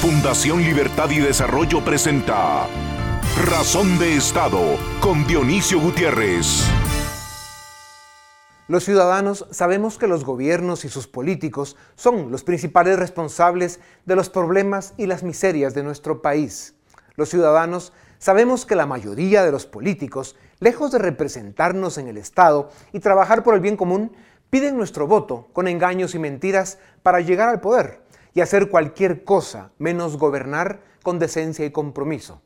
Fundación Libertad y Desarrollo presenta Razón de Estado con Dionisio Gutiérrez. Los ciudadanos sabemos que los gobiernos y sus políticos son los principales responsables de los problemas y las miserias de nuestro país. Los ciudadanos sabemos que la mayoría de los políticos, lejos de representarnos en el Estado y trabajar por el bien común, piden nuestro voto con engaños y mentiras para llegar al poder y hacer cualquier cosa menos gobernar con decencia y compromiso.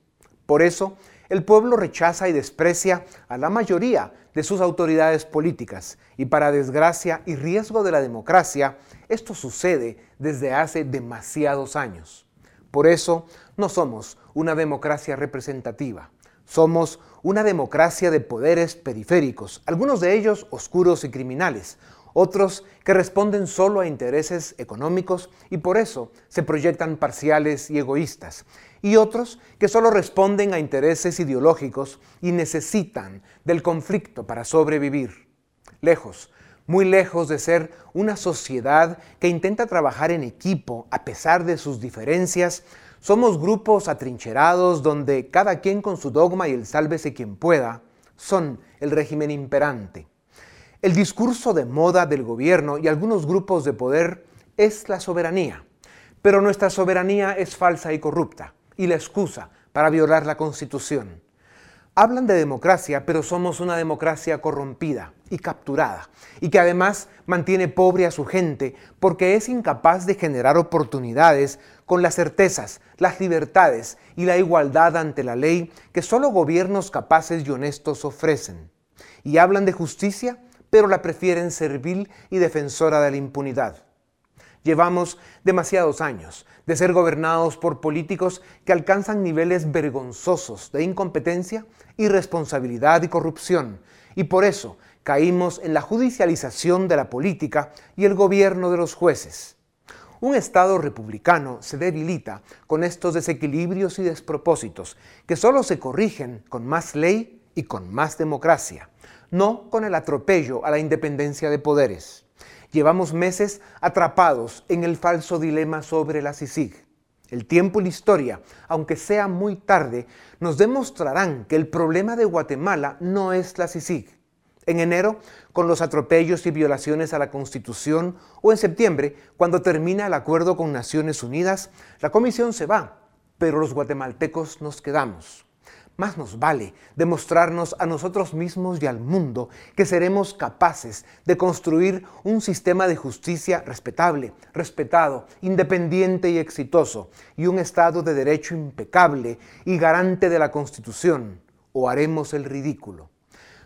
Por eso, el pueblo rechaza y desprecia a la mayoría de sus autoridades políticas y para desgracia y riesgo de la democracia, esto sucede desde hace demasiados años. Por eso, no somos una democracia representativa, somos una democracia de poderes periféricos, algunos de ellos oscuros y criminales, otros que responden solo a intereses económicos y por eso se proyectan parciales y egoístas, y otros que solo responden a intereses ideológicos y necesitan del conflicto para sobrevivir. Lejos, muy lejos de ser una sociedad que intenta trabajar en equipo a pesar de sus diferencias, somos grupos atrincherados donde cada quien con su dogma y el sálvese quien pueda son el régimen imperante. El discurso de moda del gobierno y algunos grupos de poder es la soberanía, pero nuestra soberanía es falsa y corrupta y la excusa para violar la Constitución. Hablan de democracia, pero somos una democracia corrompida y capturada, y que además mantiene pobre a su gente porque es incapaz de generar oportunidades con las certezas, las libertades y la igualdad ante la ley que solo gobiernos capaces y honestos ofrecen. Y hablan de justicia, pero la prefieren servil y defensora de la impunidad. Llevamos demasiados años de ser gobernados por políticos que alcanzan niveles vergonzosos de incompetencia, irresponsabilidad y corrupción, y por eso caímos en la judicialización de la política y el gobierno de los jueces. Un Estado republicano se debilita con estos desequilibrios y despropósitos que solo se corrigen con más ley y con más democracia no con el atropello a la independencia de poderes. Llevamos meses atrapados en el falso dilema sobre la CICIG. El tiempo y la historia, aunque sea muy tarde, nos demostrarán que el problema de Guatemala no es la CICIG. En enero, con los atropellos y violaciones a la Constitución, o en septiembre, cuando termina el acuerdo con Naciones Unidas, la Comisión se va, pero los guatemaltecos nos quedamos. Más nos vale demostrarnos a nosotros mismos y al mundo que seremos capaces de construir un sistema de justicia respetable, respetado, independiente y exitoso, y un Estado de derecho impecable y garante de la Constitución, o haremos el ridículo.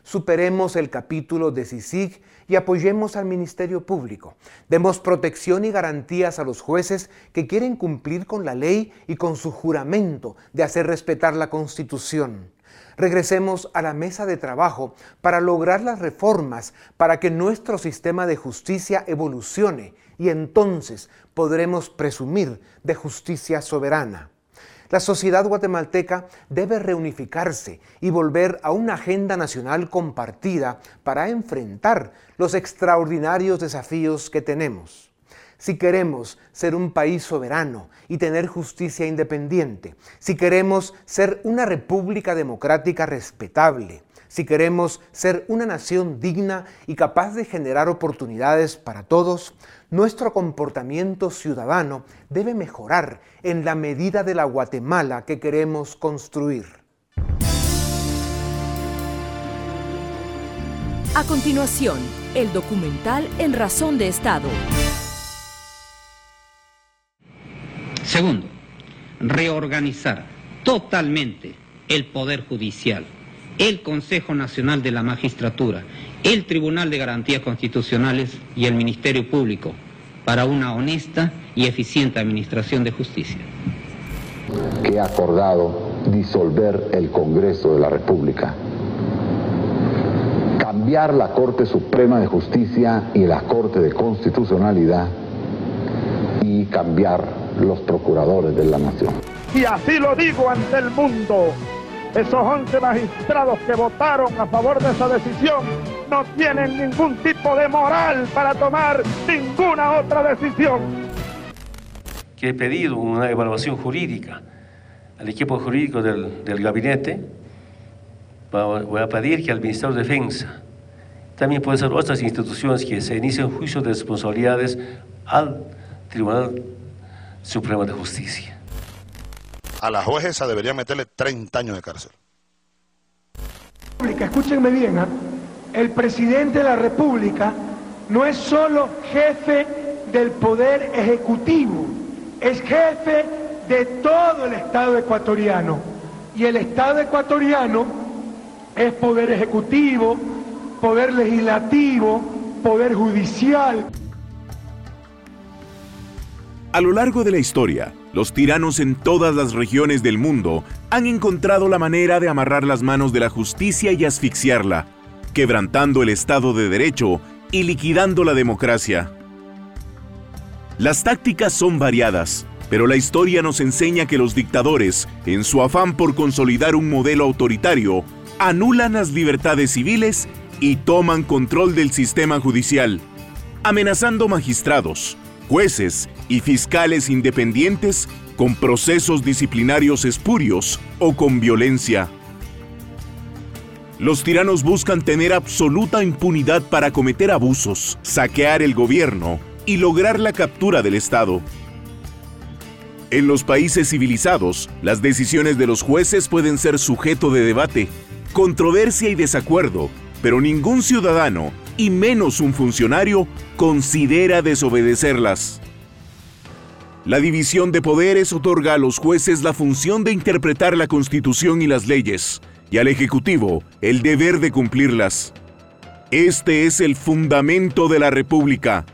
Superemos el capítulo de CICIG y apoyemos al Ministerio Público. Demos protección y garantías a los jueces que quieren cumplir con la ley y con su juramento de hacer respetar la Constitución. Regresemos a la mesa de trabajo para lograr las reformas para que nuestro sistema de justicia evolucione y entonces podremos presumir de justicia soberana. La sociedad guatemalteca debe reunificarse y volver a una agenda nacional compartida para enfrentar los extraordinarios desafíos que tenemos. Si queremos ser un país soberano y tener justicia independiente, si queremos ser una república democrática respetable, si queremos ser una nación digna y capaz de generar oportunidades para todos, nuestro comportamiento ciudadano debe mejorar en la medida de la Guatemala que queremos construir. A continuación, el documental En Razón de Estado. Segundo, reorganizar totalmente el Poder Judicial el Consejo Nacional de la Magistratura, el Tribunal de Garantías Constitucionales y el Ministerio Público para una honesta y eficiente administración de justicia. Que ha acordado disolver el Congreso de la República, cambiar la Corte Suprema de Justicia y la Corte de Constitucionalidad y cambiar los procuradores de la Nación. Y así lo digo ante el mundo esos 11 magistrados que votaron a favor de esa decisión no tienen ningún tipo de moral para tomar ninguna otra decisión. que he pedido una evaluación jurídica al equipo jurídico del, del gabinete, voy a pedir que al Ministerio de Defensa, también pueden ser otras instituciones que se inicien juicios de responsabilidades al Tribunal Supremo de Justicia. A la juez esa debería meterle 30 años de cárcel. Escúchenme bien, ¿ah? el presidente de la República no es solo jefe del poder ejecutivo, es jefe de todo el Estado ecuatoriano. Y el Estado ecuatoriano es poder ejecutivo, poder legislativo, poder judicial. A lo largo de la historia, los tiranos en todas las regiones del mundo han encontrado la manera de amarrar las manos de la justicia y asfixiarla, quebrantando el Estado de Derecho y liquidando la democracia. Las tácticas son variadas, pero la historia nos enseña que los dictadores, en su afán por consolidar un modelo autoritario, anulan las libertades civiles y toman control del sistema judicial, amenazando magistrados, jueces y fiscales independientes con procesos disciplinarios espurios o con violencia. Los tiranos buscan tener absoluta impunidad para cometer abusos, saquear el gobierno y lograr la captura del Estado. En los países civilizados, las decisiones de los jueces pueden ser sujeto de debate, controversia y desacuerdo, pero ningún ciudadano, y menos un funcionario, considera desobedecerlas. La división de poderes otorga a los jueces la función de interpretar la Constitución y las leyes, y al Ejecutivo el deber de cumplirlas. Este es el fundamento de la República.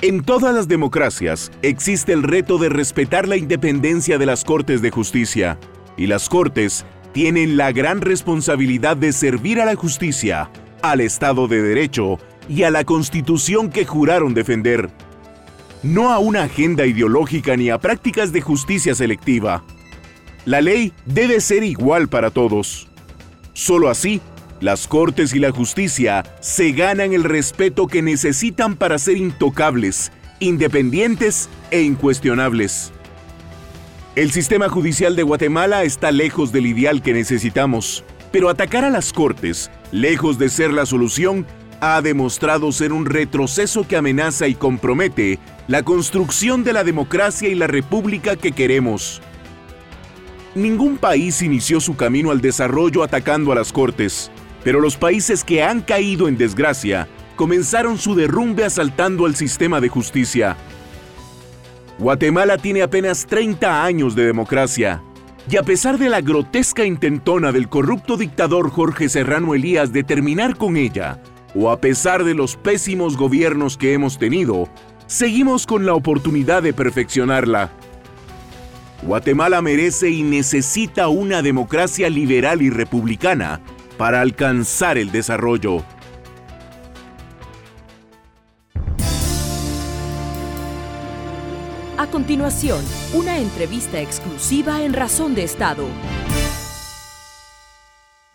En todas las democracias existe el reto de respetar la independencia de las Cortes de Justicia, y las Cortes tienen la gran responsabilidad de servir a la justicia, al Estado de Derecho y a la Constitución que juraron defender. No a una agenda ideológica ni a prácticas de justicia selectiva. La ley debe ser igual para todos. Solo así, las Cortes y la justicia se ganan el respeto que necesitan para ser intocables, independientes e incuestionables. El sistema judicial de Guatemala está lejos del ideal que necesitamos, pero atacar a las Cortes, lejos de ser la solución, ha demostrado ser un retroceso que amenaza y compromete la construcción de la democracia y la república que queremos. Ningún país inició su camino al desarrollo atacando a las Cortes, pero los países que han caído en desgracia comenzaron su derrumbe asaltando al sistema de justicia. Guatemala tiene apenas 30 años de democracia, y a pesar de la grotesca intentona del corrupto dictador Jorge Serrano Elías de terminar con ella, o a pesar de los pésimos gobiernos que hemos tenido, seguimos con la oportunidad de perfeccionarla. Guatemala merece y necesita una democracia liberal y republicana para alcanzar el desarrollo. A continuación, una entrevista exclusiva en Razón de Estado.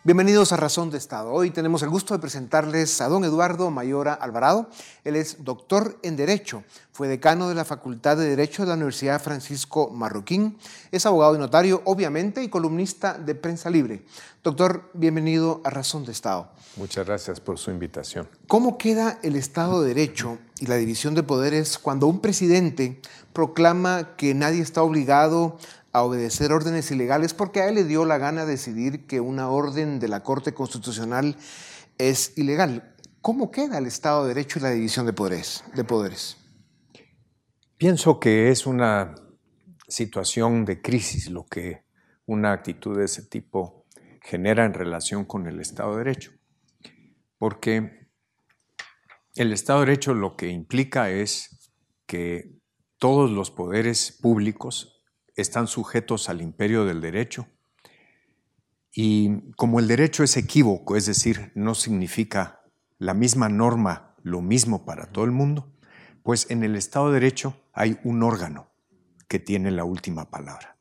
Bienvenidos a Razón de Estado. Hoy tenemos el gusto de presentarles a don Eduardo Mayora Alvarado. Él es doctor en Derecho, fue decano de la Facultad de Derecho de la Universidad Francisco Marroquín, es abogado y notario, obviamente, y columnista de Prensa Libre. Doctor, bienvenido a Razón de Estado. Muchas gracias por su invitación. ¿Cómo queda el Estado de Derecho y la división de poderes cuando un presidente proclama que nadie está obligado a obedecer órdenes ilegales porque a él le dio la gana decidir que una orden de la Corte Constitucional es ilegal. ¿Cómo queda el Estado de Derecho y la división de poderes? De poderes? Pienso que es una situación de crisis lo que una actitud de ese tipo genera en relación con el Estado de Derecho. Porque el Estado de Derecho lo que implica es que todos los poderes públicos están sujetos al imperio del derecho. Y como el derecho es equívoco, es decir, no significa la misma norma, lo mismo para todo el mundo, pues en el Estado de Derecho hay un órgano que tiene la última palabra.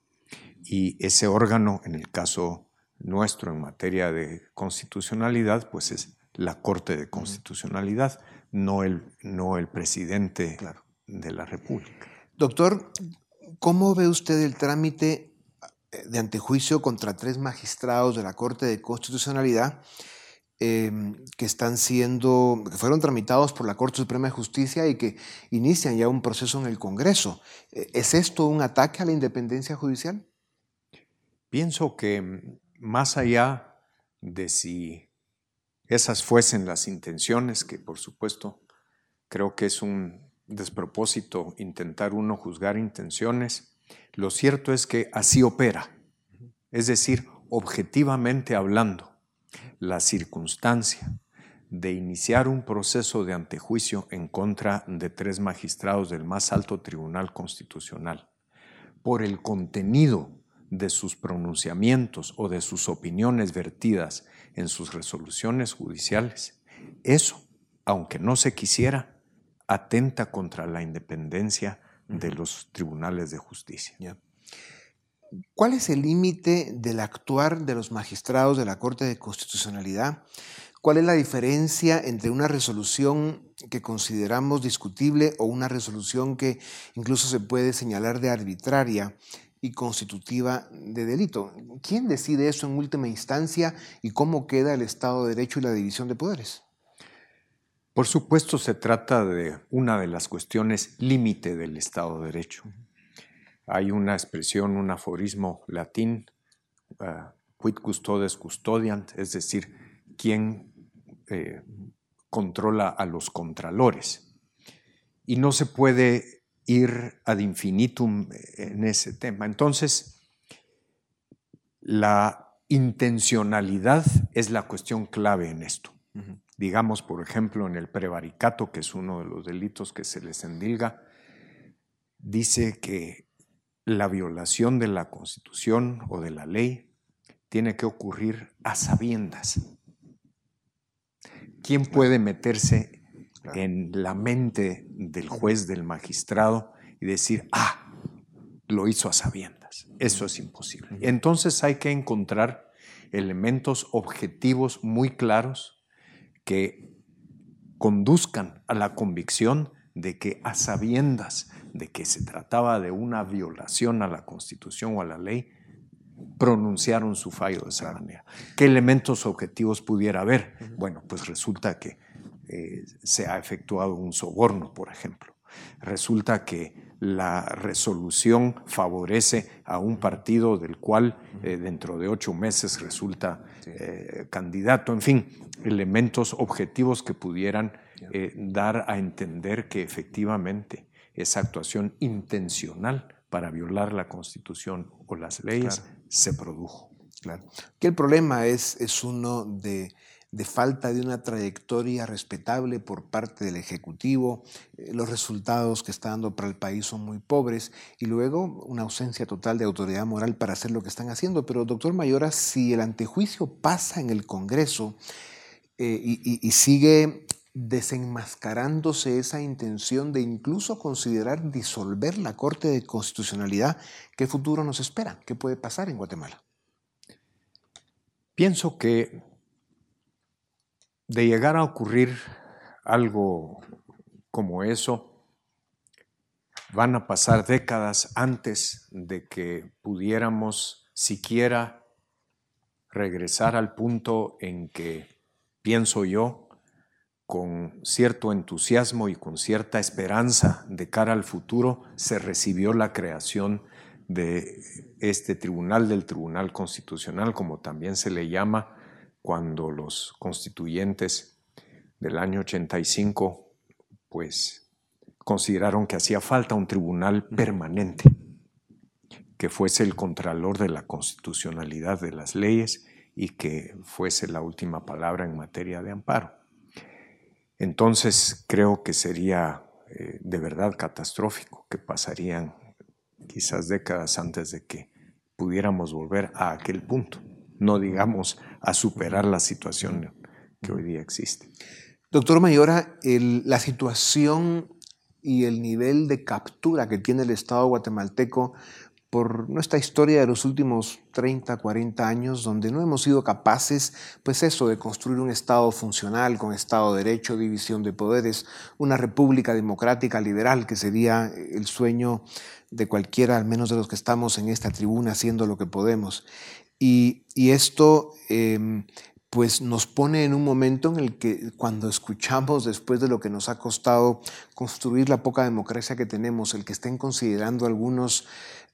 Y ese órgano, en el caso nuestro en materia de constitucionalidad, pues es la Corte de Constitucionalidad, no el, no el presidente de la República. Doctor, ¿cómo ve usted el trámite eh, de antejuicio contra tres magistrados de la Corte de Constitucionalidad em, que están siendo, que fueron tramitados por la Corte Suprema de Justicia y que inician ya un proceso en el Congreso? Eh, ¿Es esto un ataque a la independencia judicial? Pienso que mm, más allá de si esas fuesen las intenciones, que por supuesto creo que es un despropósito intentar uno juzgar intenciones, lo cierto es que así opera. Es decir, objetivamente hablando, la circunstancia de iniciar un proceso de antejuicio en contra de tres magistrados del más alto tribunal constitucional por el contenido de sus pronunciamientos o de sus opiniones vertidas en sus resoluciones judiciales, eso, aunque no se quisiera, atenta contra la independencia de los tribunales de justicia. ¿Cuál es el límite del actuar de los magistrados de la Corte de Constitucionalidad? ¿Cuál es la diferencia entre una resolución que consideramos discutible o una resolución que incluso se puede señalar de arbitraria y constitutiva de delito? ¿Quién decide eso en última instancia y cómo queda el Estado de Derecho y la división de poderes? Por supuesto, se trata de una de las cuestiones límite del Estado de Derecho. Hay una expresión, un aforismo latín, uh, quid custodes custodiant, es decir, quién eh, controla a los contralores. Y no se puede ir ad infinitum en ese tema. Entonces, la intencionalidad es la cuestión clave en esto. Digamos, por ejemplo, en el prevaricato, que es uno de los delitos que se les endilga, dice que la violación de la Constitución o de la ley tiene que ocurrir a sabiendas. ¿Quién puede meterse en la mente del juez, del magistrado y decir, ah, lo hizo a sabiendas? Eso es imposible. Entonces hay que encontrar elementos objetivos muy claros que conduzcan a la convicción de que a sabiendas de que se trataba de una violación a la Constitución o a la ley, pronunciaron su fallo de esa manera. ¿Qué elementos objetivos pudiera haber? Bueno, pues resulta que eh, se ha efectuado un soborno, por ejemplo. Resulta que la resolución favorece a un partido del cual eh, dentro de ocho meses resulta eh, candidato, en fin, elementos objetivos que pudieran eh, dar a entender que efectivamente esa actuación intencional para violar la Constitución o las leyes se produjo. Claro. Que el problema es, es uno de de falta de una trayectoria respetable por parte del Ejecutivo, eh, los resultados que está dando para el país son muy pobres y luego una ausencia total de autoridad moral para hacer lo que están haciendo. Pero, doctor Mayora, si el antejuicio pasa en el Congreso eh, y, sigue desenmascarándose esa intención de incluso considerar disolver la Corte de Constitucionalidad, ¿qué futuro nos espera? ¿Qué puede pasar en Guatemala? Pienso que de llegar a ocurrir algo como eso, van a pasar décadas antes de que pudiéramos siquiera regresar al punto en que, pienso yo, con cierto entusiasmo y con cierta esperanza de cara al futuro, se recibió la creación de este tribunal, del Tribunal Constitucional, como también se le llama, cuando los constituyentes del año 85 pues consideraron que hacía falta un tribunal permanente que fuese el contralor de la constitucionalidad de las leyes y que fuese la última palabra en materia de amparo. Entonces creo que sería eh, de verdad catastrófico, que pasarían quizás décadas antes de que pudiéramos volver a aquel punto no digamos a superar la situación que hoy día existe. Doctor Mayora, la situación y el nivel de captura que tiene el Estado guatemalteco por nuestra historia de los últimos 30, 40 años, donde no hemos sido capaces, pues eso, de construir un Estado funcional, con Estado de Derecho, división de poderes, una república democrática liberal, que sería el sueño de cualquiera, al menos de los que estamos en esta tribuna, haciendo lo que podemos. Y, esto em, pues nos pone en un momento en el que cuando escuchamos después de lo que nos ha costado construir la poca democracia que tenemos, el que estén considerando algunos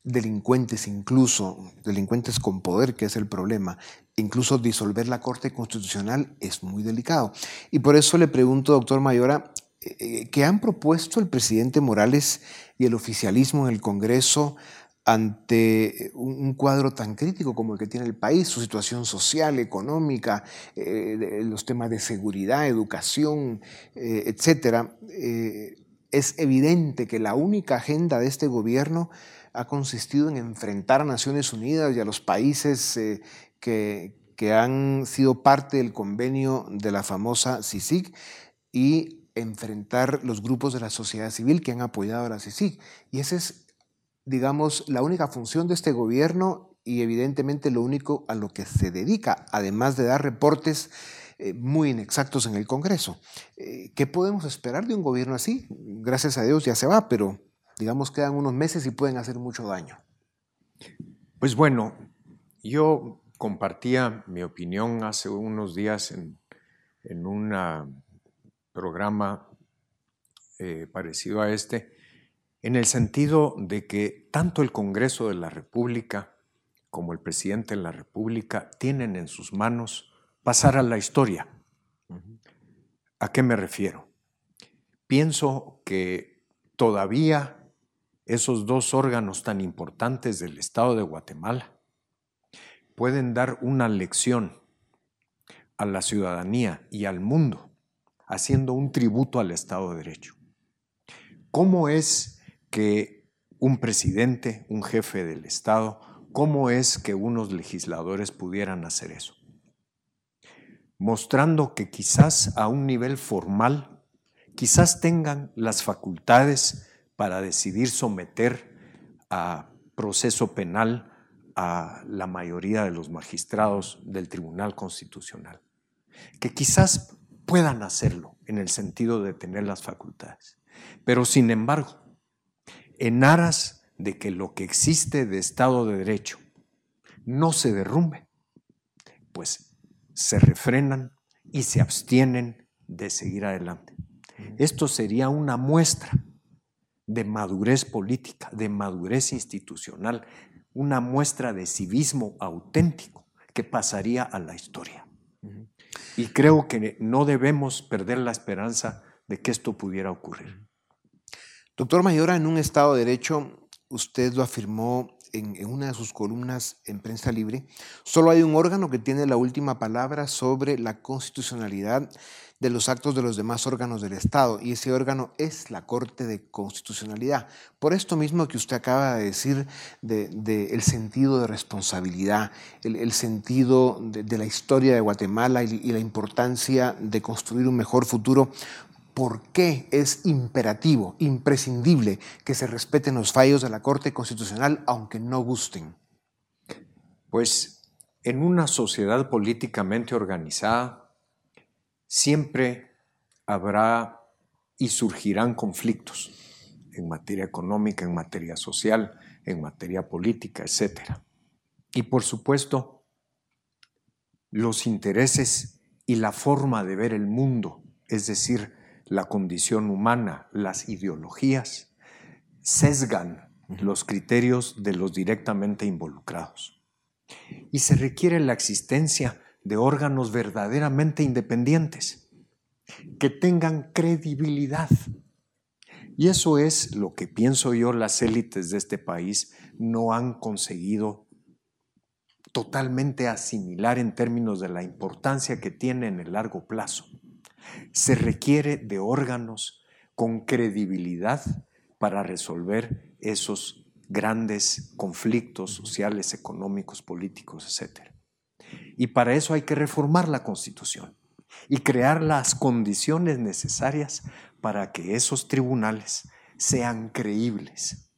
delincuentes incluso, delincuentes con poder, que es el problema, incluso disolver la Corte Constitucional es muy delicado. Y por eso le pregunto, doctor Mayora, eh, eh, ¿qué han propuesto el presidente Morales y el oficialismo en el Congreso ante un cuadro tan crítico como el que tiene el país, su situación social, económica, eh, los temas de seguridad, educación, eh, etcétera, eh, es evidente que la única agenda de este gobierno ha consistido en enfrentar a Naciones Unidas y a los países que, que han sido parte del convenio de la famosa CICIG y enfrentar los grupos de la sociedad civil que han apoyado a la CICIG. Y ese es digamos, la única función de este gobierno y evidentemente lo único a lo que se dedica, además de dar reportes eh, muy inexactos en el Congreso. Eh, ¿Qué podemos esperar de un gobierno así? Gracias a Dios ya se va, pero digamos quedan unos meses y pueden hacer mucho daño. Pues bueno, yo compartía mi opinión hace unos días en, un programa eh, parecido a este, en el sentido de que tanto el Congreso de la República como el presidente de la República tienen en sus manos pasar a la historia. ¿A qué me refiero? Pienso que todavía esos dos órganos tan importantes del Estado de Guatemala pueden dar una lección a la ciudadanía y al mundo, haciendo un tributo al Estado de Derecho. ¿Cómo es que un presidente, un jefe del Estado, ¿cómo es que unos legisladores pudieran hacer eso? Mostrando que quizás a un nivel formal, quizás tengan las facultades para decidir someter a proceso penal a la mayoría de los magistrados del Tribunal Constitucional, que quizás puedan hacerlo en el sentido de tener las facultades. Pero sin embargo, en aras de que lo que existe de Estado de Derecho no se derrumbe, pues se refrenan y se abstienen de seguir adelante. Esto sería una muestra de madurez política, de madurez institucional, una muestra de civismo auténtico que pasaría a la historia. Y creo que no debemos perder la esperanza de que esto pudiera ocurrir. Doctor Mayora, en un Estado de Derecho, usted lo afirmó en, una de sus columnas en Prensa Libre, solo hay un órgano que tiene la última palabra sobre la constitucionalidad de los actos de los demás órganos del Estado, y ese órgano es la Corte de Constitucionalidad. Por esto mismo que usted acaba de decir del de, el sentido de responsabilidad, el, sentido de, la historia de Guatemala y, y la importancia de construir un mejor futuro, por qué es imperativo, imprescindible que se respeten los fallos de la Corte Constitucional aunque no gusten? Pues en una sociedad políticamente organizada siempre habrá y surgirán conflictos en materia económica, en materia social, en materia política, etc. Y por supuesto, los intereses y la forma de ver el mundo, es decir, la condición humana, las ideologías, sesgan los criterios de los directamente involucrados. Y se requiere la existencia de órganos verdaderamente independientes, que tengan credibilidad. Y eso es lo que pienso yo las élites de este país no han conseguido totalmente asimilar en términos de la importancia que tiene en el largo plazo. Se requiere de órganos con credibilidad para resolver esos grandes conflictos sociales, económicos, políticos, etc. Y para eso hay que reformar la Constitución y crear las condiciones necesarias para que esos tribunales sean creíbles,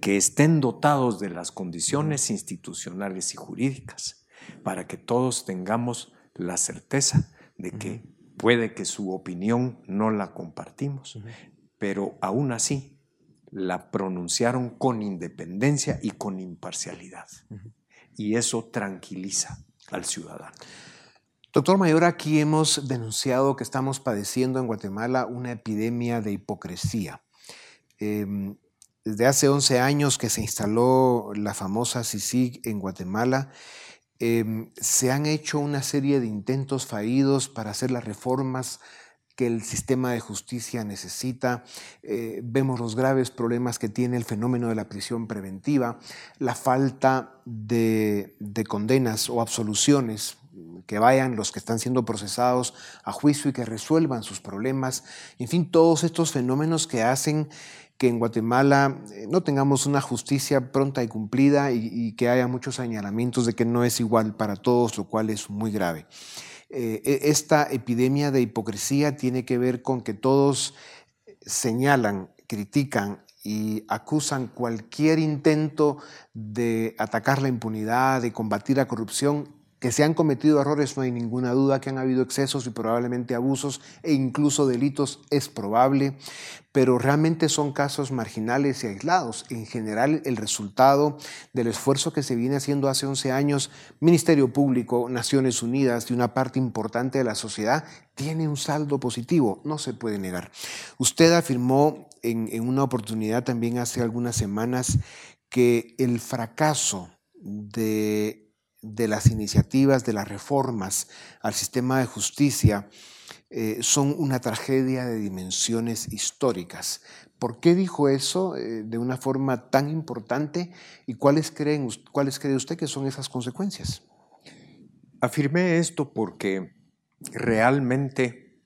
que estén dotados de las condiciones institucionales y jurídicas para que todos tengamos la certeza de que puede que su opinión no la compartimos, pero aún así la pronunciaron con independencia y con imparcialidad. Y eso tranquiliza al ciudadano. Doctor Mayor, aquí hemos denunciado que estamos padeciendo en Guatemala una epidemia de hipocresía. Em, desde hace 11 años que se instaló la famosa CICIG en Guatemala, em, se han hecho una serie de intentos fallidos para hacer las reformas que el sistema de justicia necesita. Eh, vemos los graves problemas que tiene el fenómeno de la prisión preventiva, la falta de, de condenas o absoluciones que vayan los que están siendo procesados a juicio y que resuelvan sus problemas. En fin, todos estos fenómenos que hacen que en Guatemala eh, no tengamos una justicia pronta y cumplida y, que haya muchos señalamientos de que no es igual para todos, lo cual es muy grave. Eh, e, esta epidemia de hipocresía tiene que ver con que todos señalan, critican y acusan cualquier intento de atacar la impunidad, de combatir la corrupción que se han cometido errores, no hay ninguna duda que han habido excesos y probablemente abusos e incluso delitos, es probable, pero realmente son casos marginales y aislados. En general, el resultado del esfuerzo que se viene haciendo hace 11 años, Ministerio Público, Naciones Unidas y una parte importante de la sociedad, tiene un saldo positivo, no se puede negar. Usted afirmó en, en una oportunidad también hace algunas semanas que el fracaso de de las iniciativas, de las reformas al sistema de justicia eh, son una tragedia de dimensiones históricas. ¿Por qué dijo eso eh, de una forma tan importante y cuáles, creen, cuáles cree usted que son esas consecuencias? Afirmé esto porque realmente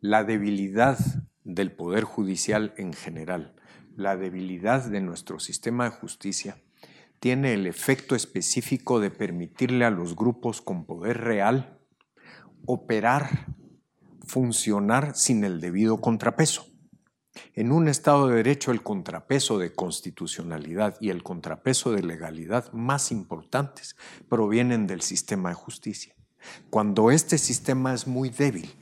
la debilidad del Poder Judicial en general, la debilidad de nuestro sistema de justicia, tiene el efecto específico de permitirle a los grupos con poder real operar, funcionar sin el debido contrapeso. En un Estado de Derecho el contrapeso de constitucionalidad y el contrapeso de legalidad más importantes provienen del sistema de justicia. Cuando este sistema es muy débil,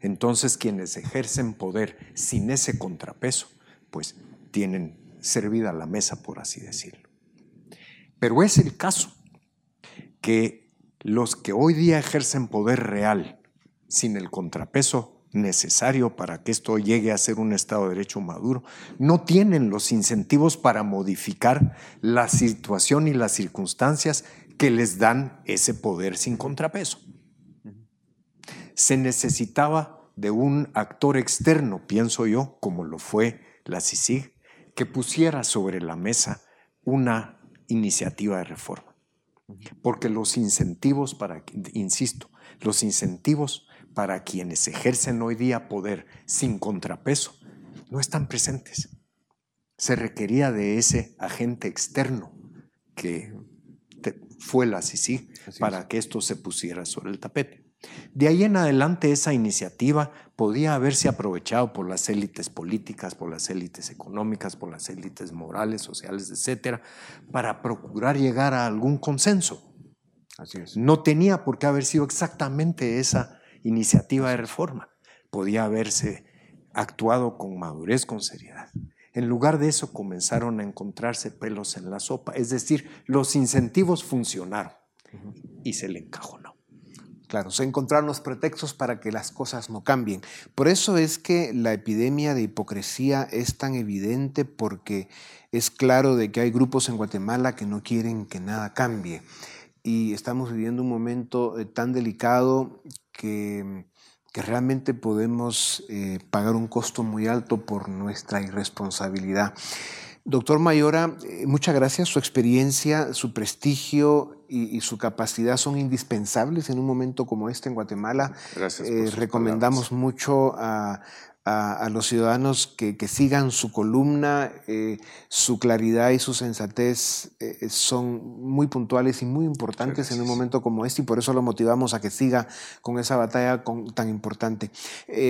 entonces quienes ejercen poder sin ese contrapeso, pues tienen servida la mesa, por así decirlo. Pero es el caso que los que hoy día ejercen poder real sin el contrapeso necesario para que esto llegue a ser un Estado de Derecho maduro, no tienen los incentivos para modificar la situación y las circunstancias que les dan ese poder sin contrapeso. Se necesitaba de un actor externo, pienso yo, como lo fue la CICIG, que pusiera sobre la mesa una iniciativa de reforma. Porque los incentivos para, insisto, los incentivos para quienes ejercen hoy día poder sin contrapeso no están presentes. Se requería de ese agente externo que fue la CICI para que esto se pusiera sobre el tapete. De ahí en adelante esa iniciativa podía haberse aprovechado por las élites políticas, por las élites económicas, por las élites morales, sociales, etcétera, para procurar llegar a algún consenso. Así es. No tenía por qué haber sido exactamente esa iniciativa de reforma. Podía haberse actuado con madurez, con seriedad. En lugar de eso comenzaron a encontrarse pelos en la sopa, es decir, los incentivos funcionaron y se le encajonó. Claro, se encontraron los pretextos para que las cosas no cambien. Por eso es que la epidemia de hipocresía es tan evidente porque es claro de que hay grupos en Guatemala que no quieren que nada cambie. Y estamos viviendo un momento eh, tan delicado que, que realmente podemos eh, pagar un costo muy alto por nuestra irresponsabilidad. Doctor Mayora, eh, muchas gracias. Su experiencia, su prestigio y, su capacidad son indispensables en un momento como este en Guatemala. Gracias. Eh, recomendamos mucho a, los ciudadanos que, sigan su columna. Eh, su claridad y su sensatez son muy puntuales y muy importantes en un momento como este y por eso lo motivamos a que siga con esa batalla tan importante.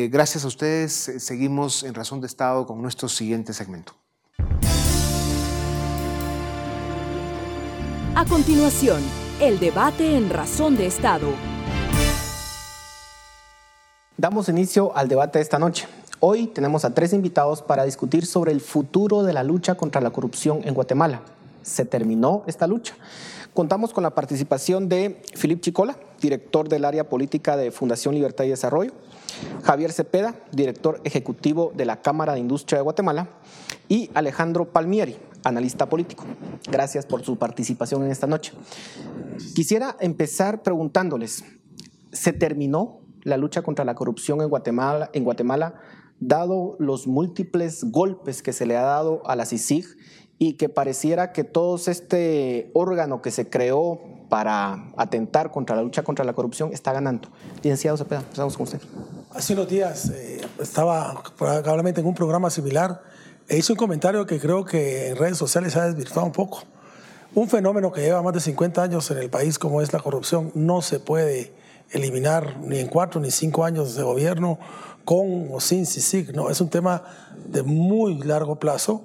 gracias a ustedes. Seguimos en Razón de Estado con nuestro siguiente segmento. A continuación, el debate en Razón de Estado. Damos inicio al debate de esta noche. Hoy tenemos a tres invitados para discutir sobre el futuro de la lucha contra la corrupción en Guatemala. ¿Se terminó esta lucha? Contamos con la participación de Filip Chicola, director del área política de Fundación Libertad y Desarrollo, Javier Cepeda, director ejecutivo de la Cámara de Industria de Guatemala, y Alejandro Palmieri, analista político. Gracias por su participación en esta noche. Quisiera empezar preguntándoles, ¿se terminó la lucha contra la corrupción en Guatemala, en Guatemala dado los múltiples golpes que se le ha dado a la CICIG y que pareciera que todo este órgano que se creó para atentar contra la lucha contra la corrupción está ganando. Licenciado Cepeda, empezamos con usted. Hace unos días eh, estaba probablemente en un programa similar e hice un comentario que creo que en redes sociales se ha desvirtuado un poco. Un fenómeno que lleva más de 50 años en el país como es la corrupción no se puede eliminar ni en cuatro ni cinco años de gobierno con o sin CICIG, no, es un tema de muy largo plazo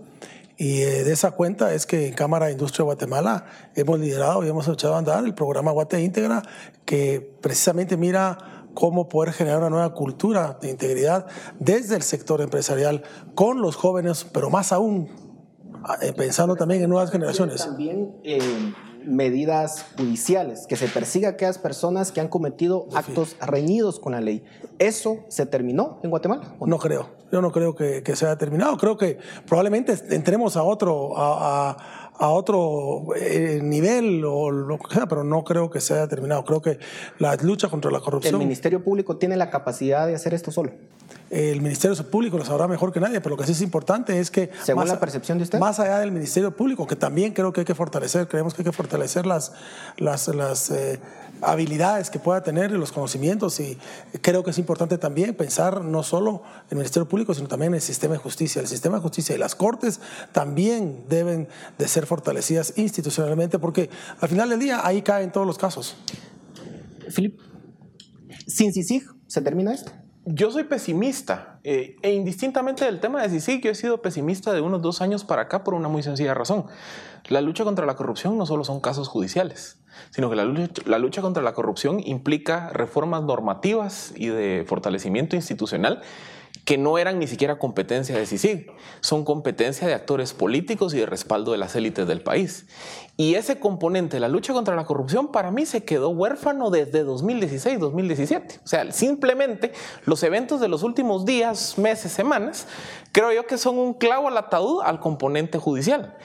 y eh, de esa cuenta es que en Cámara de Industria de Guatemala hemos liderado y hemos echado a andar el programa Guate Íntegra que precisamente mira cómo poder generar una nueva cultura de integridad desde el sector empresarial con los jóvenes, pero más aún eh, pensando también en nuevas generaciones. También eh, medidas judiciales, que se persiga a aquellas personas que han cometido actos reñidos con la ley. ¿Eso se terminó en Guatemala? No creo, yo no creo que, se haya terminado. Creo que probablemente entremos a otro, a, otro eh, nivel o lo que sea, pero no creo que se haya terminado. Creo que la lucha contra la corrupción... ¿El Ministerio Público tiene la capacidad de hacer esto solo? el Ministerio Público lo sabrá mejor que nadie, pero lo que sí es importante es que... Según la percepción de usted. Más allá del Ministerio Público, que también creo que hay que fortalecer, creemos que hay que fortalecer las, las, las eh, habilidades que pueda tener y los conocimientos y creo que es importante también pensar no solo en el Ministerio Público, sino también en el sistema de justicia. El sistema de justicia y las cortes también deben de ser fortalecidas institucionalmente porque al final del día ahí caen todos los casos. Filip, sin CICIG se termina esto. Yo soy pesimista eh, e indistintamente del tema de sí, yo he sido pesimista de unos dos años para acá por una muy sencilla razón. La lucha contra la corrupción no solo son casos judiciales, sino que la lucha, contra la corrupción implica reformas normativas y de fortalecimiento institucional que no eran ni siquiera competencia de CICIG, son competencia de actores políticos y de respaldo de las élites del país. Y ese componente la lucha contra la corrupción para mí se quedó huérfano desde 2016-2017. O sea, simplemente los eventos de los últimos días, meses, semanas, creo yo que son un clavo al ataúd al componente judicial.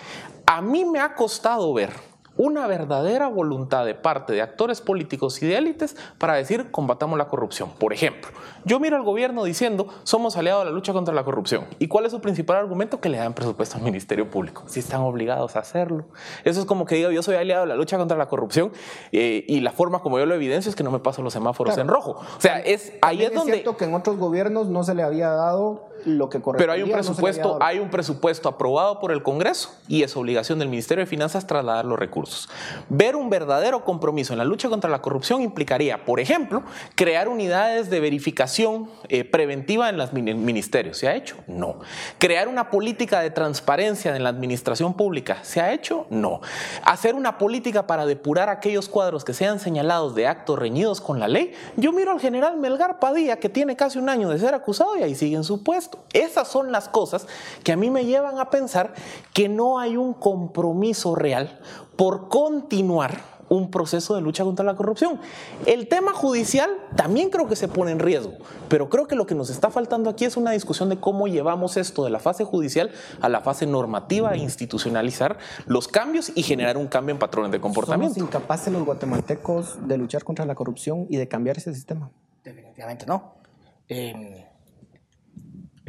A mí me ha costado ver una verdadera voluntad de parte de actores políticos y de élites para decir combatamos la corrupción. Por ejemplo, yo miro al gobierno diciendo somos aliados de la lucha contra la corrupción. ¿Y cuál es su principal argumento? Que le dan presupuesto al Ministerio Público. Si están obligados a hacerlo. Eso es como que digo yo soy aliado de la lucha contra la corrupción eh, y la forma como yo lo evidencio es que no me paso los semáforos en rojo. O sea, es ahí es donde... Es cierto que en otros gobiernos no se le había dado lo que Pero hay un presupuesto, hay un presupuesto aprobado por el Congreso y es obligación del Ministerio de Finanzas trasladar los recursos. Ver un verdadero compromiso en la lucha contra la corrupción implicaría, por ejemplo, crear unidades de verificación eh, preventiva en los ministerios. ¿Se ha hecho? No. Crear una política de transparencia en la administración pública. ¿Se ha hecho? No. Hacer una política para depurar aquellos cuadros que sean señalados de actos reñidos con la ley. Yo miro al general Melgar Padilla, que tiene casi un año de ser acusado y ahí sigue en su puesto. Esas son las cosas que a mí me llevan a pensar que no hay un compromiso real por continuar un proceso de lucha contra la corrupción. El tema judicial también creo que se pone en riesgo, pero creo que lo que nos está faltando aquí es una discusión de cómo llevamos esto de la fase judicial a la fase normativa e institucionalizar los cambios y generar un cambio en patrones de comportamiento. ¿Somos incapaces los guatemaltecos de luchar contra la corrupción y de cambiar ese sistema? Definitivamente no. Eh,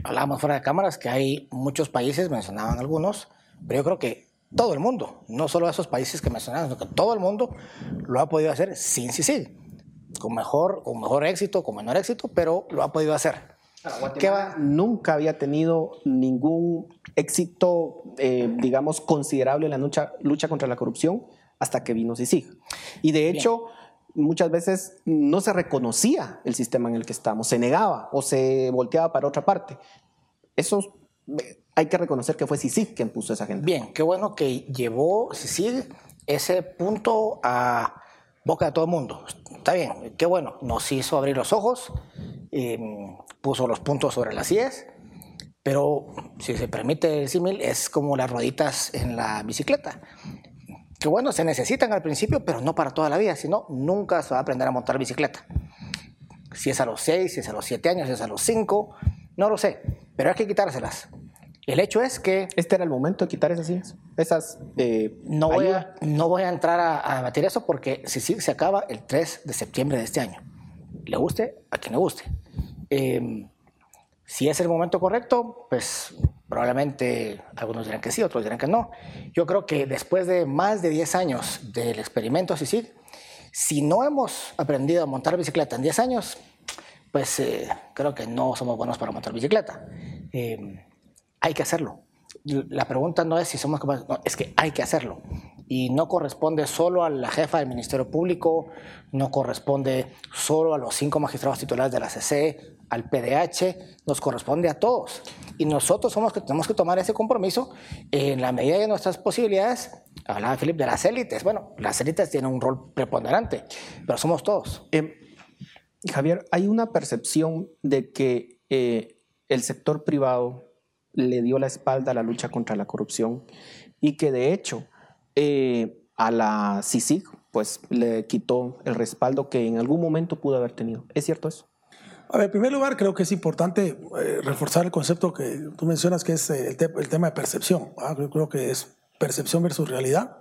hablábamos fuera de cámaras que hay muchos países, mencionaban algunos, pero yo creo que todo el mundo, no solo esos países que mencionaban, sino que todo el mundo lo ha podido hacer sin CICIG, con mejor, con mejor éxito, con menor éxito, pero lo ha podido hacer. Guatemala nunca había tenido ningún éxito, eh, digamos, considerable en la lucha, lucha contra la corrupción hasta que vino CICIG. Y de hecho, muchas veces no se reconocía el sistema en el que estamos, se negaba o se volteaba para otra parte. Eso hay que reconocer que fue CICIG quien puso esa agenda. Bien, qué bueno que llevó CICIG ese punto a boca de todo el mundo. Está bien, qué bueno, nos hizo abrir los ojos, em, puso los puntos sobre las IES, pero si se permite el símil, es como las rueditas en la bicicleta. Que bueno, se necesitan al principio, pero no para toda la vida, sino nunca se va a aprender a montar bicicleta. Si es a los 6, si es a los 7 años, si es a los 5, no lo sé, pero hay que quitárselas. El hecho es que... ¿Este era el momento de quitar esas sillas? Esas... Eh, no, voy a, no voy a entrar a, a debatir eso porque si sí, se acaba el 3 de septiembre de este año. Le guste a quien le guste. Eh, si es el momento correcto, pues probablemente algunos dirán que sí, otros dirán que no. Yo creo que después de más de 10 años del experimento CICIG, si no hemos aprendido a montar bicicleta en 10 años, pues eh, creo que no somos buenos para montar bicicleta. Eh, hay que hacerlo. La pregunta no es si somos capaces, no, es que hay que hacerlo. Y no corresponde solo a la jefa del Ministerio Público, no corresponde solo a los cinco magistrados titulares de la CC, al PDH, nos corresponde a todos. Y nosotros somos los que tenemos que tomar ese compromiso en la medida de nuestras posibilidades. Hablaba Felipe de las élites. Bueno, las élites tienen un rol preponderante, pero somos todos. Eh, Javier, hay una percepción de que eh, el sector privado le dio la espalda a la lucha contra la corrupción y que de hecho eh, a la CICIG pues le quitó el respaldo que en algún momento pudo haber tenido. ¿Es cierto eso? A ver, en primer lugar, creo que es importante eh, reforzar el concepto que tú mencionas, que es el, te el tema de percepción. Yo creo que es percepción versus realidad.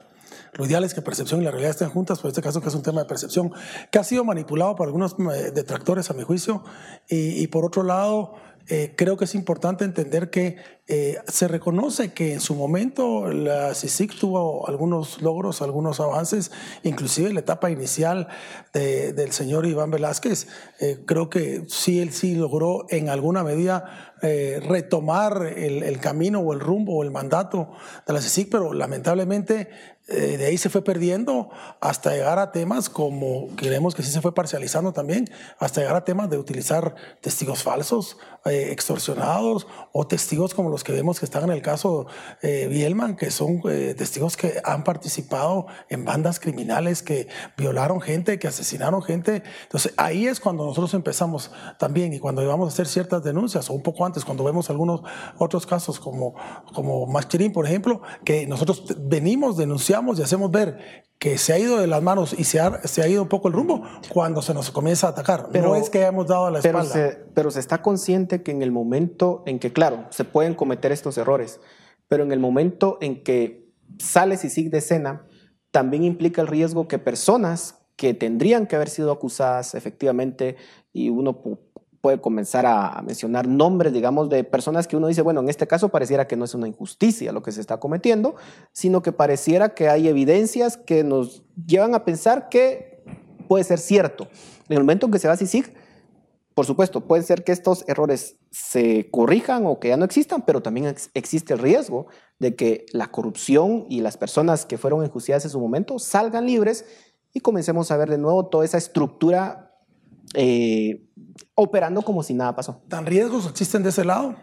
Lo ideal es que percepción y la realidad estén juntas, pero en este caso que es un tema de percepción que ha sido manipulado por algunos eh, detractores, a mi juicio, y, y por otro lado, eh, creo que es importante entender que eh, se reconoce que en su momento la CICIC tuvo algunos logros, algunos avances, inclusive la etapa inicial de, del señor Iván Velázquez. Eh, creo que sí, él sí logró en alguna medida retomar el, el, camino o el rumbo o el mandato de la CICIC, pero lamentablemente eh, de ahí se fue perdiendo hasta llegar a temas como, creemos que sí se fue parcializando también, hasta llegar a temas de utilizar testigos falsos, eh, extorsionados o testigos como los que vemos que están en el caso eh, Bielman, que son eh, testigos que han participado en bandas criminales, que violaron gente, que asesinaron gente. Entonces ahí es cuando nosotros empezamos también y cuando íbamos a hacer ciertas denuncias, o un poco antes, cuando vemos algunos otros casos como, como Machirín, por ejemplo, que nosotros venimos, y hacemos ver que se ha ido de las manos y se ha, se ha ido un poco el rumbo cuando se nos comienza a atacar. Pero, no es que hayamos dado la pero espalda. Se, pero se está consciente que en el momento en que, claro, se pueden cometer estos errores, pero en el momento en que sale CICIG de escena, también implica el riesgo que personas que tendrían que haber sido acusadas efectivamente, y uno puede comenzar a mencionar nombres, digamos, de personas que uno dice, bueno, en este caso pareciera que no es una injusticia lo que se está cometiendo, sino que pareciera que hay evidencias que nos llevan a pensar que puede ser cierto. En el momento en que se va a CICIG, por supuesto, puede ser que estos errores se corrijan o que ya no existan, pero también ex existe el riesgo de que la corrupción y las personas que fueron enjuiciadas en su momento salgan libres y comencemos a ver de nuevo toda esa estructura eh, operando como si nada pasó. ¿Tan riesgos existen de ese lado?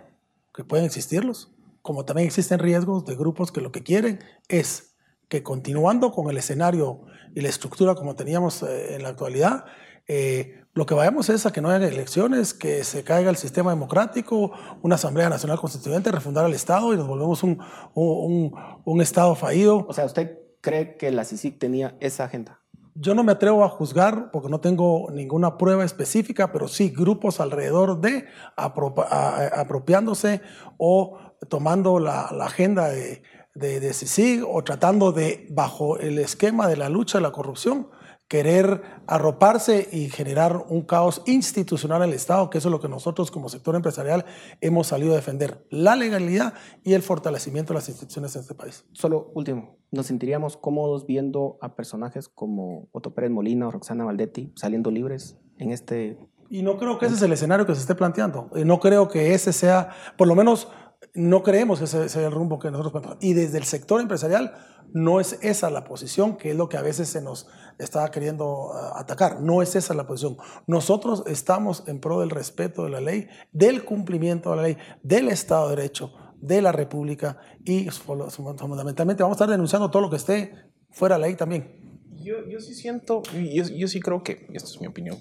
Que pueden existirlos. Como también existen riesgos de grupos que lo que quieren es que continuando con el escenario y la estructura como teníamos eh, en la actualidad, eh, lo que vayamos es a que no haya elecciones, que se caiga el sistema democrático, una Asamblea Nacional Constituyente, refundar el Estado y nos volvemos un, un, un Estado fallido. O sea, ¿usted cree que la CICIC tenía esa agenda? Yo no me atrevo a juzgar porque no tengo ninguna prueba específica, pero sí grupos alrededor de apropiándose o tomando la, la agenda de, de, de CICIG o tratando de, bajo el esquema de la lucha de la corrupción, querer arroparse y generar un caos institucional en el Estado, que eso es lo que nosotros como sector empresarial hemos salido a defender, la legalidad y el fortalecimiento de las instituciones en este país. Solo último, ¿nos sentiríamos cómodos viendo a personajes como Otto Pérez Molina o Roxana Valdetti saliendo libres en este... Y no creo que ese es el escenario que se esté planteando. No creo que ese sea, por lo menos no creemos que ese sea el rumbo que nosotros planteamos. Y desde el sector empresarial no es esa la posición, que es lo que a veces se nos está queriendo uh, atacar. No es esa la posición. Nosotros estamos en pro del respeto de la ley, del cumplimiento de la ley, del Estado de Derecho, de la República y fundamentalmente vamos a estar denunciando todo lo que esté fuera ley también. Yo, yo sí siento, yo, yo sí creo que, y esto es mi opinión,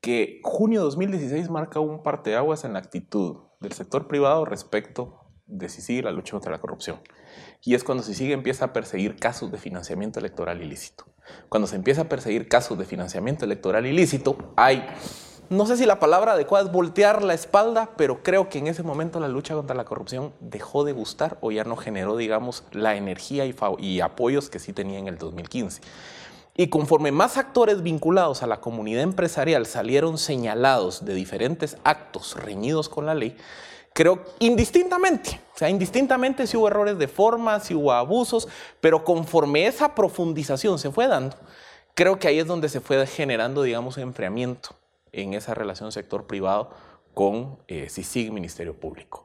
que junio de 2016 marca un parteaguas en la actitud del sector privado respecto de sigue la lucha contra la corrupción. Y es cuando sigue empieza a perseguir casos de financiamiento electoral ilícito. Cuando se empieza a perseguir casos de financiamiento electoral ilícito, hay, no sé si la palabra adecuada es voltear la espalda, pero creo que en ese momento la lucha contra la corrupción dejó de gustar o ya no generó, digamos, la energía y, y apoyos que sí tenía en el 2015. Y conforme más actores vinculados a la comunidad empresarial salieron señalados de diferentes actos reñidos con la ley, creo indistintamente, o sea, indistintamente si hubo errores de forma, si hubo abusos, pero conforme esa profundización se fue dando, creo que ahí es donde se fue generando, digamos, enfriamiento en esa relación sector privado con eh, CICIG, Ministerio Público.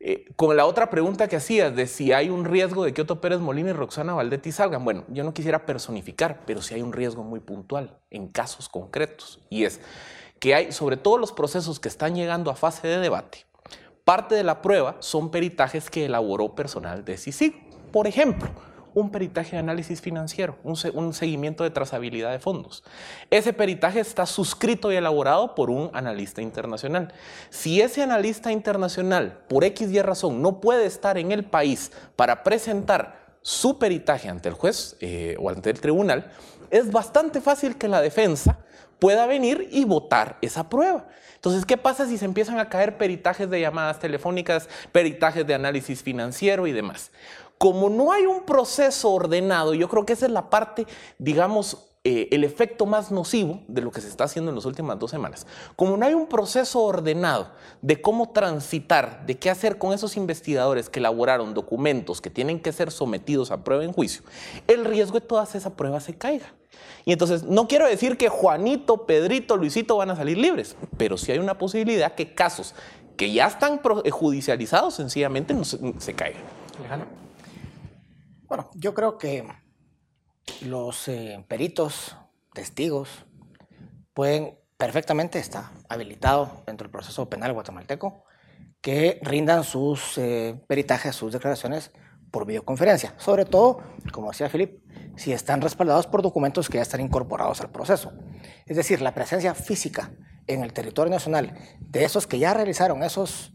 Eh, con la otra pregunta que hacías de si hay un riesgo de que Otto Pérez Molina y Roxana Valdetti salgan, bueno, yo no quisiera personificar, pero sí hay un riesgo muy puntual en casos concretos. Y es que hay, sobre todo los procesos que están llegando a fase de debate, parte de la prueba son peritajes que elaboró personal de CICIG. Por ejemplo, un peritaje de análisis financiero, un, seguimiento de trazabilidad de fondos. Ese peritaje está suscrito y elaborado por un analista internacional. Si ese analista internacional, por X y razón, no puede estar en el país para presentar su peritaje ante el juez eh, o ante el tribunal, es bastante fácil que la defensa pueda venir y votar esa prueba. Entonces, ¿qué pasa si se empiezan a caer peritajes de llamadas telefónicas, peritajes de análisis financiero y demás? como no hay un proceso ordenado, yo creo que esa es la parte, digamos, eh, el efecto más nocivo de lo que se está haciendo en las últimas dos semanas. Como no hay un proceso ordenado de cómo transitar, de qué hacer con esos investigadores que elaboraron documentos que tienen que ser sometidos a prueba en juicio, el riesgo de todas esas pruebas se caiga. Y entonces, no quiero decir que Juanito, Pedrito, Luisito van a salir libres, pero sí hay una posibilidad que casos que ya están eh, judicializados sencillamente se caigan. Bueno, yo creo que los eh, peritos, testigos, pueden perfectamente, está habilitado dentro del proceso penal guatemalteco, que rindan sus eh, peritajes, sus declaraciones por videoconferencia. Sobre todo, como decía Filip, si están respaldados por documentos que ya están incorporados al proceso. Es decir, la presencia física en el territorio nacional de esos que ya realizaron esos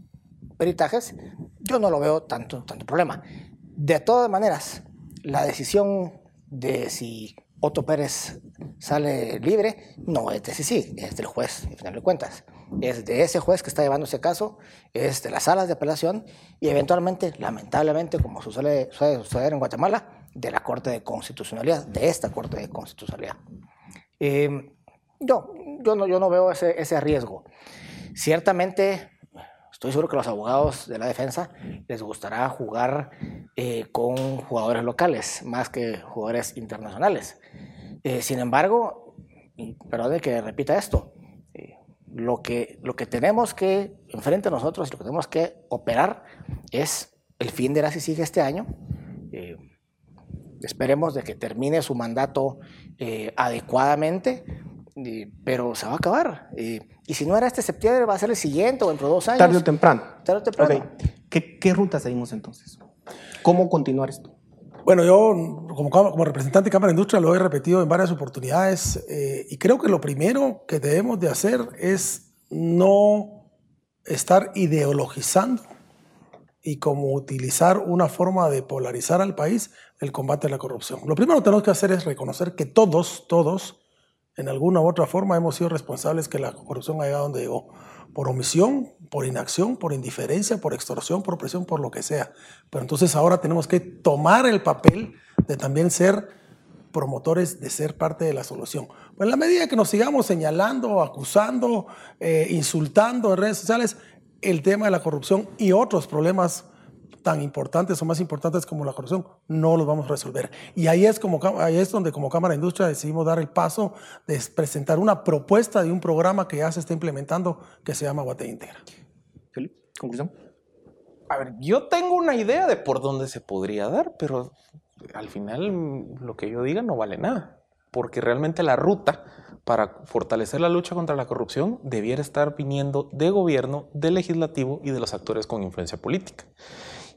peritajes, yo no lo veo tanto, tanto problema. De todas maneras, la decisión de si Otto Pérez sale libre no es de sí, es del juez, al final de cuentas. Es de ese juez que está llevando ese caso, es de las salas de apelación y eventualmente, lamentablemente, como suele, suceder en Guatemala, de la Corte de Constitucionalidad, de esta Corte de Constitucionalidad. Eh, yo, yo, no, yo no veo ese, ese riesgo. Ciertamente Estoy seguro que a los abogados de la defensa les gustará jugar eh, con jugadores locales más que jugadores internacionales. Eh, sin embargo, perdón que repita esto, eh, lo, que, lo que tenemos que enfrente a nosotros, lo que tenemos que operar es el fin de la CICIG este año. esperemos de que termine su mandato adecuadamente pero se va a acabar. y si no era este septiembre, va a ser el siguiente o dentro de dos años. Tarde o temprano. Tarde o temprano. ¿Qué, ¿Qué, ruta seguimos entonces? ¿Cómo continuar esto? Bueno, yo como, como representante de Cámara de Industria lo he repetido en varias oportunidades eh, y creo que lo primero que debemos de hacer es no estar ideologizando y como utilizar una forma de polarizar al país el combate a la corrupción. Lo primero que tenemos que hacer es reconocer que todos, todos, en alguna u otra forma hemos sido responsables que la corrupción haya llegado donde llegó. Por omisión, por inacción, por indiferencia, por extorsión, por presión, por lo que sea. Pero entonces ahora tenemos que tomar el papel de también ser promotores de ser parte de la solución. Pues en la medida que nos sigamos señalando, acusando, eh, insultando en redes sociales, el tema de la corrupción y otros problemas tan importantes o más importantes como la corrupción, no los vamos a resolver. Y ahí es, como, ahí es donde como Cámara de Industria decidimos dar el paso de presentar una propuesta de un programa que ya se está implementando que se llama Guate Integra. Felipe, conclusión. A ver, yo tengo una idea de por dónde se podría dar, pero al final lo que yo diga no vale nada, porque realmente la ruta para fortalecer la lucha contra la corrupción debiera estar viniendo de gobierno, del legislativo y de los actores con influencia política.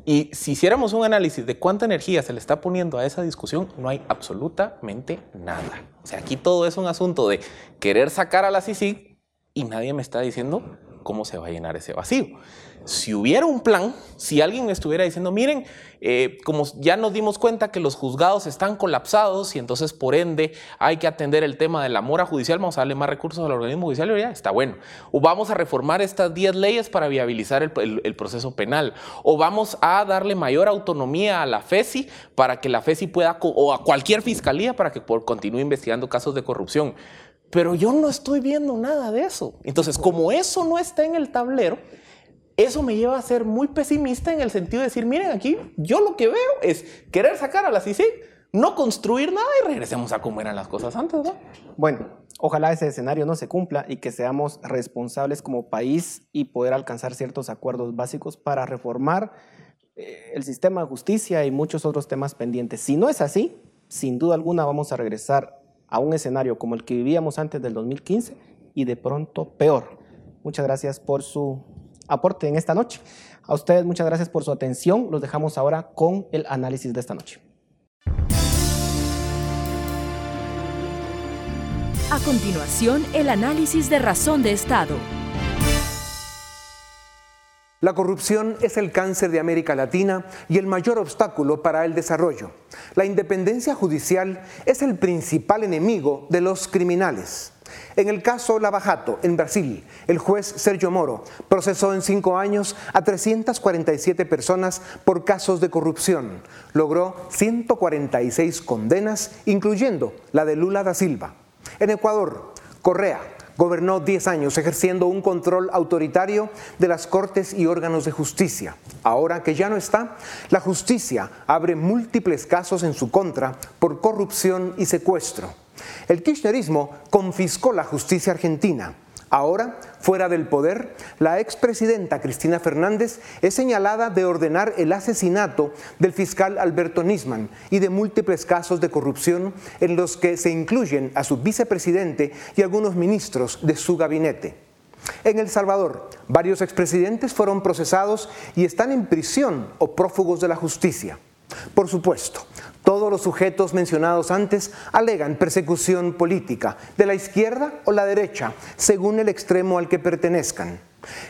Y si hiciéramos un análisis de cuánta energía se le está poniendo a esa discusión, no hay absolutamente nada. O sea, aquí todo es un asunto de querer sacar a la CICIG y nadie me está diciendo cómo se va a llenar ese vacío si hubiera un plan, si alguien estuviera diciendo, miren, eh, como ya nos dimos cuenta que los juzgados están colapsados y entonces por ende hay que atender el tema de la mora judicial, vamos a darle más recursos al organismo judicial, ya está bueno. O vamos a reformar estas 10 leyes para viabilizar el, proceso penal. O vamos a darle mayor autonomía a la FESI para que la FESI pueda, o a cualquier fiscalía para que continúe investigando casos de corrupción. Pero yo no estoy viendo nada de eso. Entonces, como eso no está en el tablero, eso me lleva a ser muy pesimista en el sentido de decir, miren aquí, yo lo que veo es querer sacar a la CICIG, no construir nada y regresemos a cómo eran las cosas antes, ¿no? Bueno, ojalá ese escenario no se cumpla y que seamos responsables como país y poder alcanzar ciertos acuerdos básicos para reformar eh, el sistema de justicia y muchos otros temas pendientes. Si no es así, sin duda alguna vamos a regresar a un escenario como el que vivíamos antes del 2015 y de pronto peor. Muchas gracias por su aporte en esta noche. A ustedes muchas gracias por su atención. Los dejamos ahora con el análisis de esta noche. A continuación, el análisis de razón de Estado. La corrupción es el cáncer de América Latina y el mayor obstáculo para el desarrollo. La independencia judicial es el principal enemigo de los criminales. En el caso Lavajato, en Brasil, el juez Sergio Moro procesó en cinco años a 347 personas por casos de corrupción. Logró 146 condenas, incluyendo la de Lula da Silva. En Ecuador, Correa gobernó 10 años ejerciendo un control autoritario de las cortes y órganos de justicia. Ahora que ya no está, la justicia abre múltiples casos en su contra por corrupción y secuestro. El kirchnerismo confiscó la justicia argentina. Ahora, fuera del poder, la expresidenta Cristina Fernández es señalada de ordenar el asesinato del fiscal Alberto Nisman y de múltiples casos de corrupción en los que se incluyen a su vicepresidente y algunos ministros de su gabinete. En El Salvador, varios expresidentes fueron procesados y están en prisión o prófugos de la justicia. Por supuesto, todos los sujetos mencionados antes alegan persecución política, de la izquierda o la derecha, según el extremo al que pertenezcan.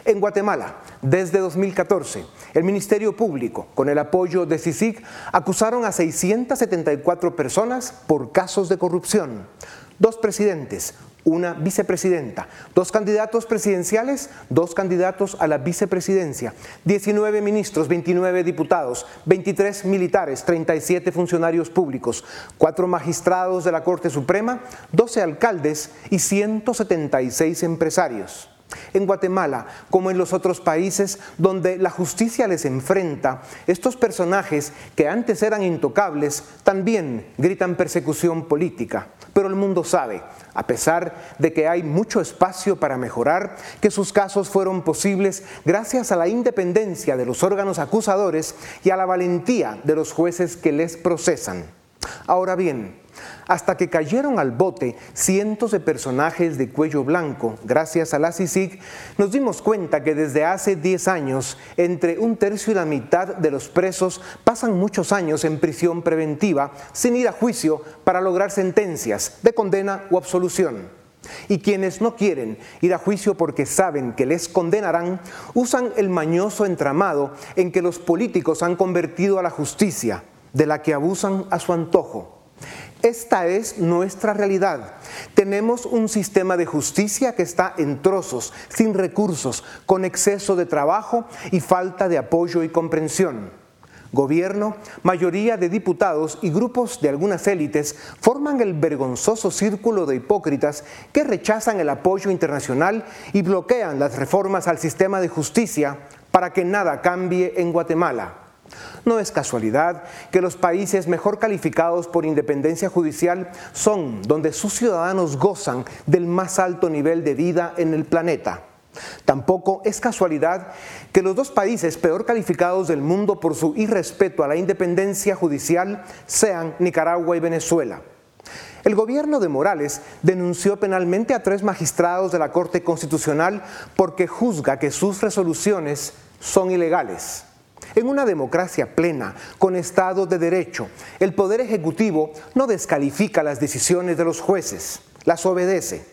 En Guatemala, desde 2014, el Ministerio Público, con el apoyo de CICIG, acusaron a 674 personas por casos de corrupción. Dos presidentes, una vicepresidenta, dos candidatos presidenciales, dos candidatos a la vicepresidencia, 19 ministros, 29 diputados, 23 militares, 37 funcionarios públicos, cuatro magistrados de la Corte Suprema, 12 alcaldes y 176 empresarios. En Guatemala, como en los otros países donde la justicia les enfrenta, estos personajes que antes eran intocables también gritan persecución política. Pero el mundo sabe, a pesar de que hay mucho espacio para mejorar, que sus casos fueron posibles gracias a la independencia de los órganos acusadores y a la valentía de los jueces que les procesan. Ahora bien, hasta que cayeron al bote cientos de personajes de cuello blanco, gracias a la CICIG, nos dimos cuenta que desde hace 10 años, entre un tercio y la mitad de los presos pasan muchos años en prisión preventiva sin ir a juicio para lograr sentencias de condena o absolución. Y quienes no quieren ir a juicio porque saben que les condenarán, usan el mañoso entramado en que los políticos han convertido a la justicia, de la que abusan a su antojo. Esta es nuestra realidad. Tenemos un sistema de justicia que está en trozos, sin recursos, con exceso de trabajo y falta de apoyo y comprensión. Gobierno, mayoría de diputados y grupos de algunas élites forman el vergonzoso círculo de hipócritas que rechazan el apoyo internacional y bloquean las reformas al sistema de justicia para que nada cambie en Guatemala. No es casualidad que los países mejor calificados por independencia judicial son donde sus ciudadanos gozan del más alto nivel de vida en el planeta. Tampoco es casualidad que los dos países peor calificados del mundo por su irrespeto a la independencia judicial sean Nicaragua y Venezuela. El gobierno de Morales denunció penalmente a tres magistrados de la Corte Constitucional porque juzga que sus resoluciones son ilegales. En una democracia plena, con Estado de Derecho, el Poder Ejecutivo no descalifica las decisiones de los jueces, las obedece.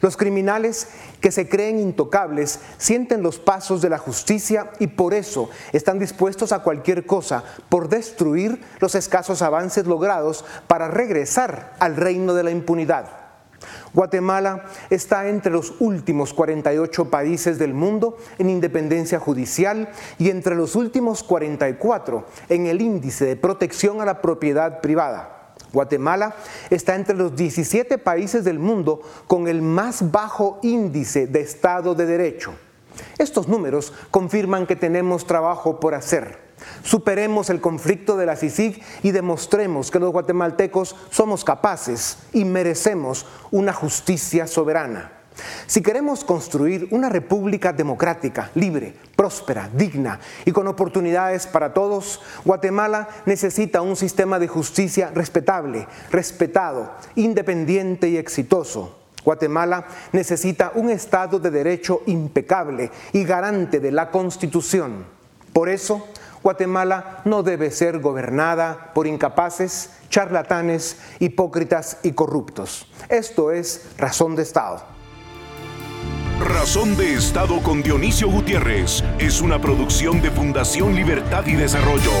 Los criminales que se creen intocables sienten los pasos de la justicia y por eso están dispuestos a cualquier cosa por destruir los escasos avances logrados para regresar al reino de la impunidad. Guatemala está entre los últimos 48 países del mundo en independencia judicial y entre los últimos 44 en el índice de protección a la propiedad privada. Guatemala está entre los 17 países del mundo con el más bajo índice de Estado de Derecho. Estos números confirman que tenemos trabajo por hacer. Superemos el conflicto de la CICIG y demostremos que los guatemaltecos somos capaces y merecemos una justicia soberana. Si queremos construir una república democrática, libre, próspera, digna y con oportunidades para todos, Guatemala necesita un sistema de justicia respetable, respetado, independiente y exitoso. Guatemala necesita un Estado de Derecho impecable y garante de la Constitución. Por eso, Guatemala no debe ser gobernada por incapaces, charlatanes, hipócritas y corruptos. Esto es razón de Estado. Razón de Estado con Dionisio Gutiérrez es una producción de Fundación Libertad y Desarrollo.